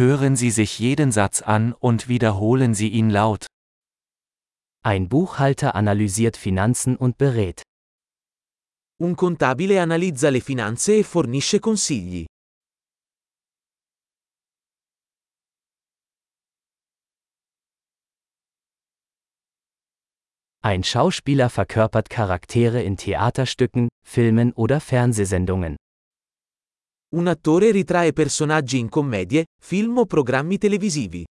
Hören Sie sich jeden Satz an und wiederholen Sie ihn laut. Ein Buchhalter analysiert Finanzen und berät. Un contabile analizza le finanze e fornisce consigli. Ein Schauspieler verkörpert Charaktere in Theaterstücken, Filmen oder Fernsehsendungen. Un attore ritrae personaggi in commedie, film o programmi televisivi.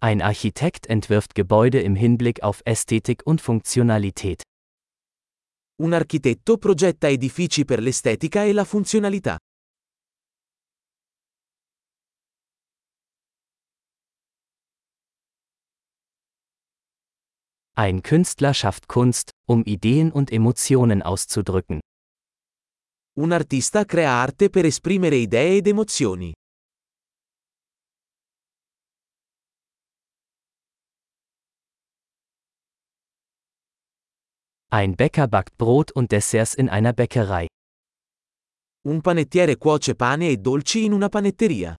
Ein Architekt entwirft Gebäude im Hinblick auf Ästhetik und Funktionalität. Un architetto progetta edifici per l'estetica e la funzionalità. Ein Künstler schafft Kunst, um Ideen und Emotionen auszudrücken. Un artista crea arte per esprimere idee ed emozioni. Ein Bäcker backt Brot und Desserts in einer Bäckerei. Un panettiere cuoce pane e dolci in una panetteria.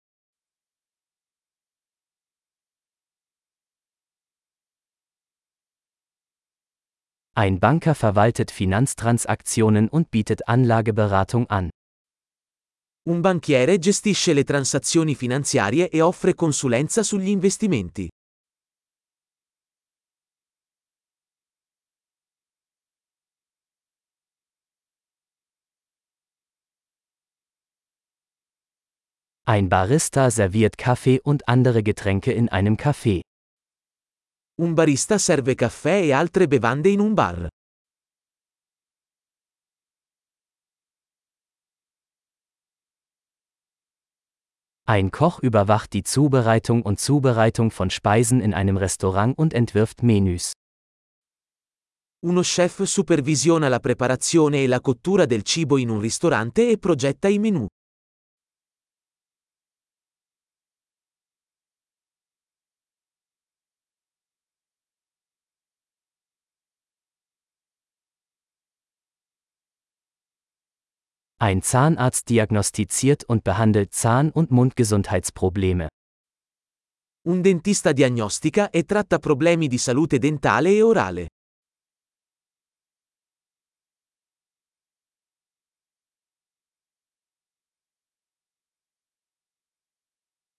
Ein Banker verwaltet Finanztransaktionen und bietet Anlageberatung an. Un banchiere gestisce le transazioni finanziarie e offre consulenza sugli investimenti. Ein Barista serviert Kaffee und andere Getränke in einem Café. Un barista serve caffè e altre bevande in un bar. Ein Koch überwacht die Zubereitung und Zubereitung von Speisen in einem Restaurant und entwirft Menüs. Uno chef supervisiona la preparazione e la cottura del cibo in un ristorante e progetta i menù. Ein Zahnarzt diagnostiziert und behandelt Zahn- und Mundgesundheitsprobleme. Un dentista diagnostica e tratta problemi di salute dentale e orale.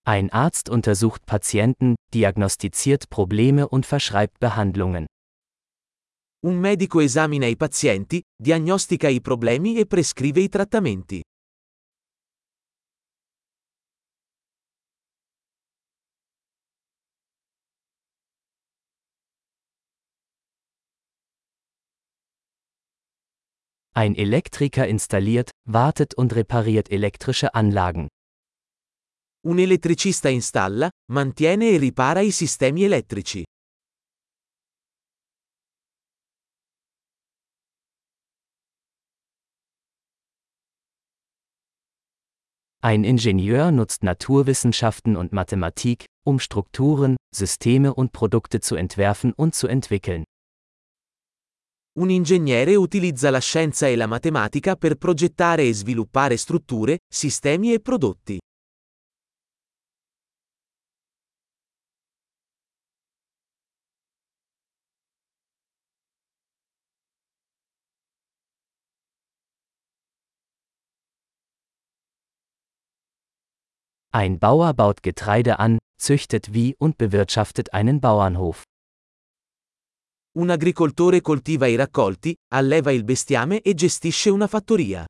Ein Arzt untersucht Patienten, diagnostiziert Probleme und verschreibt Behandlungen. Un medico esamina i pazienti, diagnostica i problemi e prescrive i trattamenti. Ein Elektriker installiert, wartet und repariert elektrische Anlagen. Un elettricista installa, mantiene e ripara i sistemi elettrici. Ein Ingenieur nutzt Naturwissenschaften und Mathematik, um Strukturen, Systeme und Produkte zu entwerfen und zu entwickeln. Un ingegnere utilizza la scienza e la matematica per progettare e sviluppare strutture, sistemi e prodotti. Ein Bauer baut Getreide an, züchtet wie und bewirtschaftet einen Bauernhof. Un agricoltore coltiva i raccolti, alleva il bestiame e gestisce una fattoria.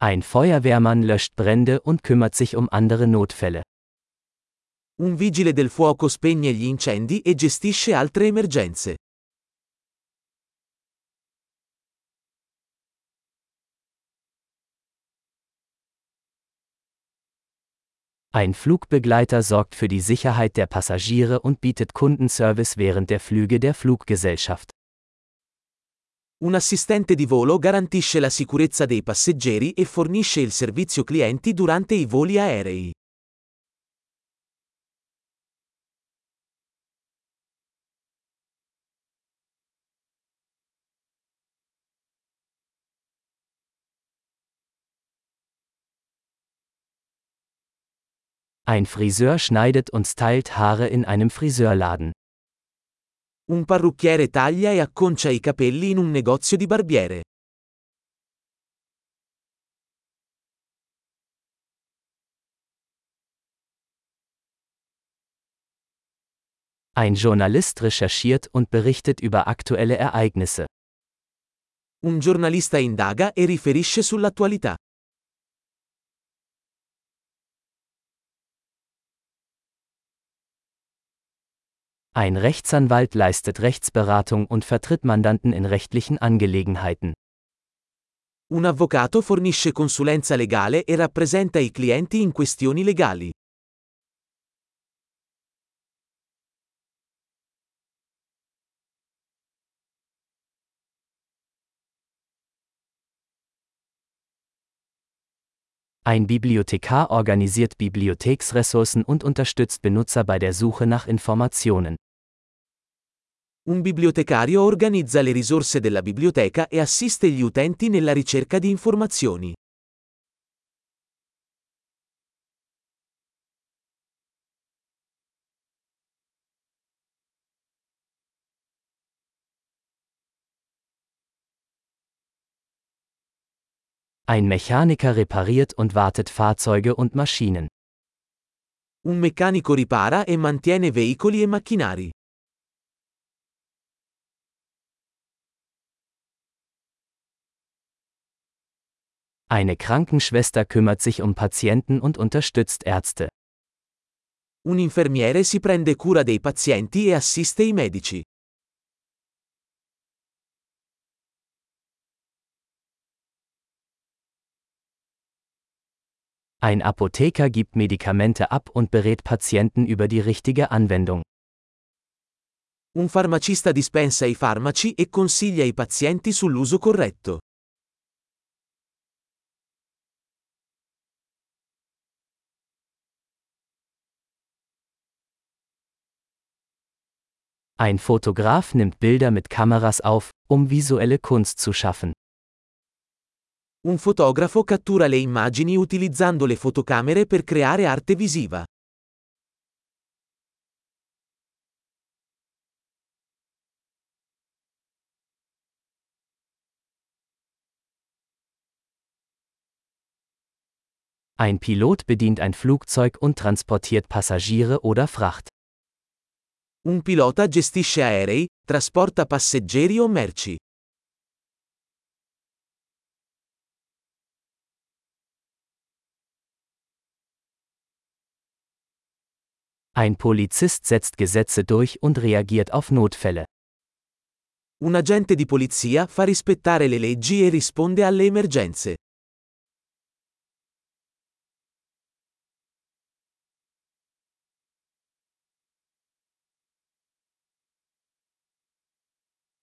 Ein Feuerwehrmann löscht Brände und kümmert sich um andere Notfälle. Un vigile del fuoco spegne gli incendi e gestisce altre emergenze. Ein Flugbegleiter sorgt für die Sicherheit der Passagiere und bietet Kundenservice während der Flüge der Fluggesellschaft. Un assistente di volo garantisce la sicurezza dei passeggeri e fornisce il servizio clienti durante i voli aerei. Ein Friseur schneidet und stylt Haare in einem Friseurladen. Un parrucchiere taglia e acconcia i capelli in un negozio di barbiere. Ein Journalist recherchiert und berichtet über aktuelle Ereignisse. Un giornalista indaga e riferisce sull'attualità. Ein Rechtsanwalt leistet Rechtsberatung und vertritt Mandanten in rechtlichen Angelegenheiten. Un avvocato fornisce consulenza legale e rappresenta i clienti in questioni legali. Ein Bibliothekar organisiert Bibliotheksressourcen und unterstützt Benutzer bei der Suche nach Informationen. Un bibliotecario organizza le risorse della biblioteca e assiste gli utenti nella ricerca di informazioni. Ein Mechaniker repariert und wartet Fahrzeuge und Maschinen. Un meccanico ripara e mantiene veicoli e macchinari. Eine Krankenschwester kümmert sich um Patienten und unterstützt Ärzte. Un infermiere si prende cura dei pazienti e assiste i medici. Ein Apotheker gibt Medikamente ab und berät Patienten über die richtige Anwendung. Un farmacista dispensa i farmaci e consiglia i pazienti sull'uso corretto. Ein Fotograf nimmt Bilder mit Kameras auf, um visuelle Kunst zu schaffen. Un fotografo cattura le immagini utilizzando le fotocamere per creare arte visiva. Ein Pilot bedient ein Flugzeug und transportiert Passagiere oder Fracht. Un pilota gestisce aerei, trasporta passeggeri o merci. Ein Polizist setzt Gesetze durch und reagiert auf Notfälle. Un agente di polizia fa rispettare le leggi e risponde alle emergenze.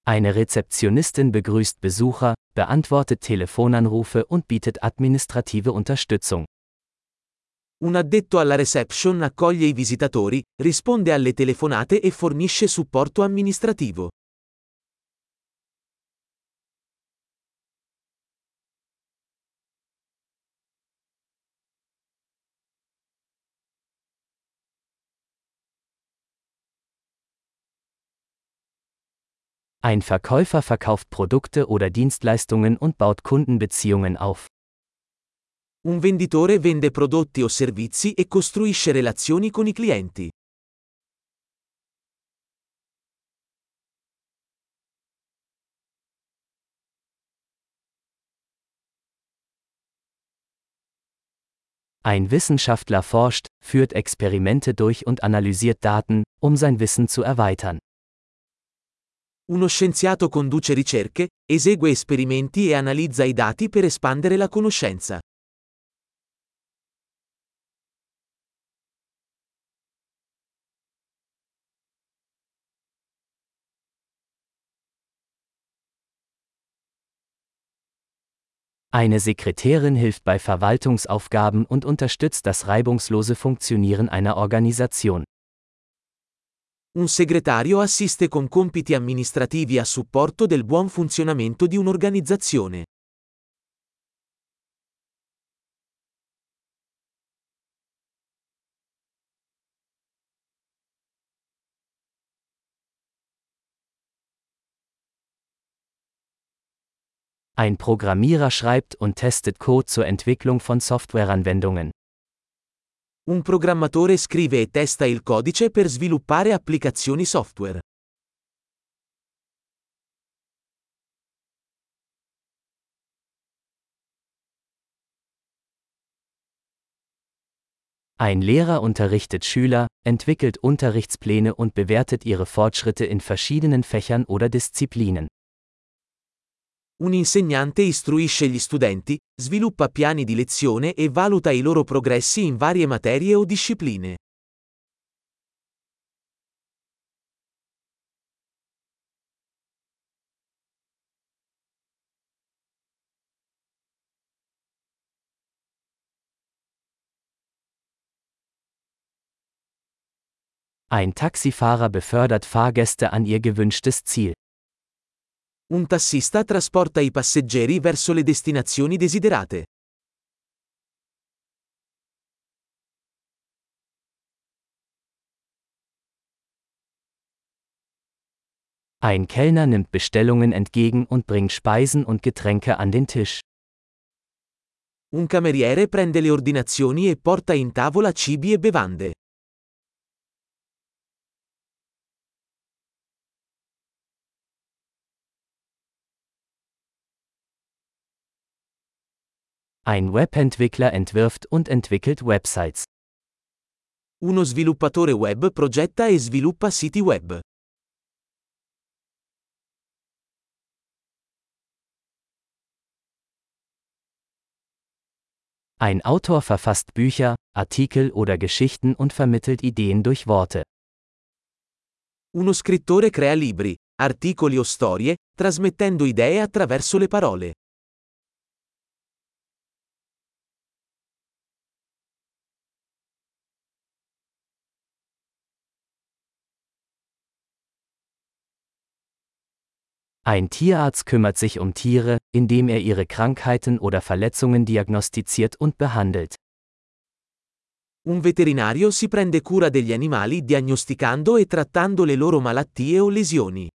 Eine Rezeptionistin begrüßt Besucher, beantwortet Telefonanrufe und bietet administrative Unterstützung. Un addetto alla reception accoglie i visitatori, risponde alle telefonate e fornisce supporto amministrativo. Ein Verkäufer verkauft Produkte oder Dienstleistungen und baut Kundenbeziehungen auf. Un venditore vende prodotti o servizi e costruisce relazioni con i clienti. Ein Wissenschaftler forscht, führt Experimente durch und analysiert Daten, um sein Wissen zu erweitern. Uno scienziato conduce ricerche, esegue esperimenti e analizza i dati per espandere la conoscenza. Eine Sekretärin hilft bei Verwaltungsaufgaben und unterstützt das reibungslose Funktionieren einer Organisation. Un segretario assiste con compiti amministrativi a supporto del buon funzionamento di un'organizzazione. Ein Programmierer schreibt und testet Code zur Entwicklung von Softwareanwendungen. Un programmatore scrive e testa il codice per sviluppare applicazioni software. Ein Lehrer unterrichtet Schüler, entwickelt Unterrichtspläne und bewertet ihre Fortschritte in verschiedenen Fächern oder Disziplinen. Un insegnante istruisce gli studenti, sviluppa piani di lezione e valuta i loro progressi in varie materie o discipline. Ein Taxifahrer befördert Fahrgäste an ihr gewünschtes Ziel. Un tassista trasporta i passeggeri verso le destinazioni desiderate. Ein Kellner nimmt Bestellungen entgegen und bringt Speisen und Getränke an den Tisch. Un cameriere prende le ordinazioni e porta in tavola cibi e bevande. Ein Webentwickler entwirft und entwickelt Websites. Uno sviluppatore web progetta e sviluppa siti web. Ein Autor verfasst Bücher, Artikel oder Geschichten und vermittelt Ideen durch Worte. Uno scrittore crea libri, articoli o storie, trasmettendo idee attraverso le parole. Ein Tierarzt kümmert sich um Tiere, indem er ihre Krankheiten oder Verletzungen diagnostiziert und behandelt. Un veterinario si prende cura degli animali diagnosticando e trattando le loro malattie o lesioni.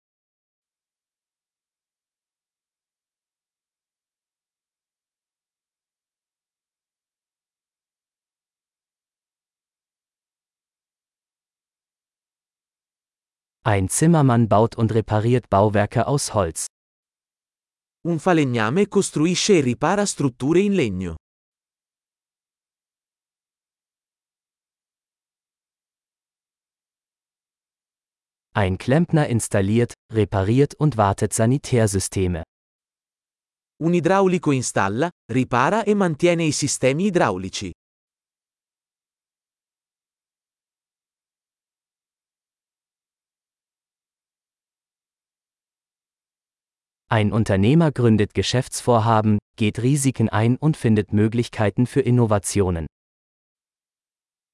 Ein Zimmermann baut und repariert Bauwerke aus Holz. Un falegname costruisce e ripara strutture in legno. Ein Klempner installiert, repariert und wartet Sanitärsysteme. Un idraulico installa, ripara e mantiene i sistemi idraulici. Ein Unternehmer gründet Geschäftsvorhaben, geht Risiken ein und findet Möglichkeiten für Innovationen.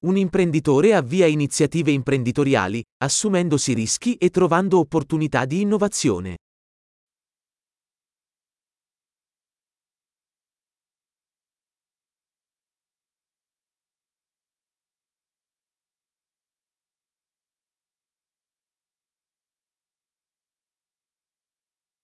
Un imprenditore avvia iniziative imprenditoriali, assumendosi rischi e trovando opportunità di innovazione.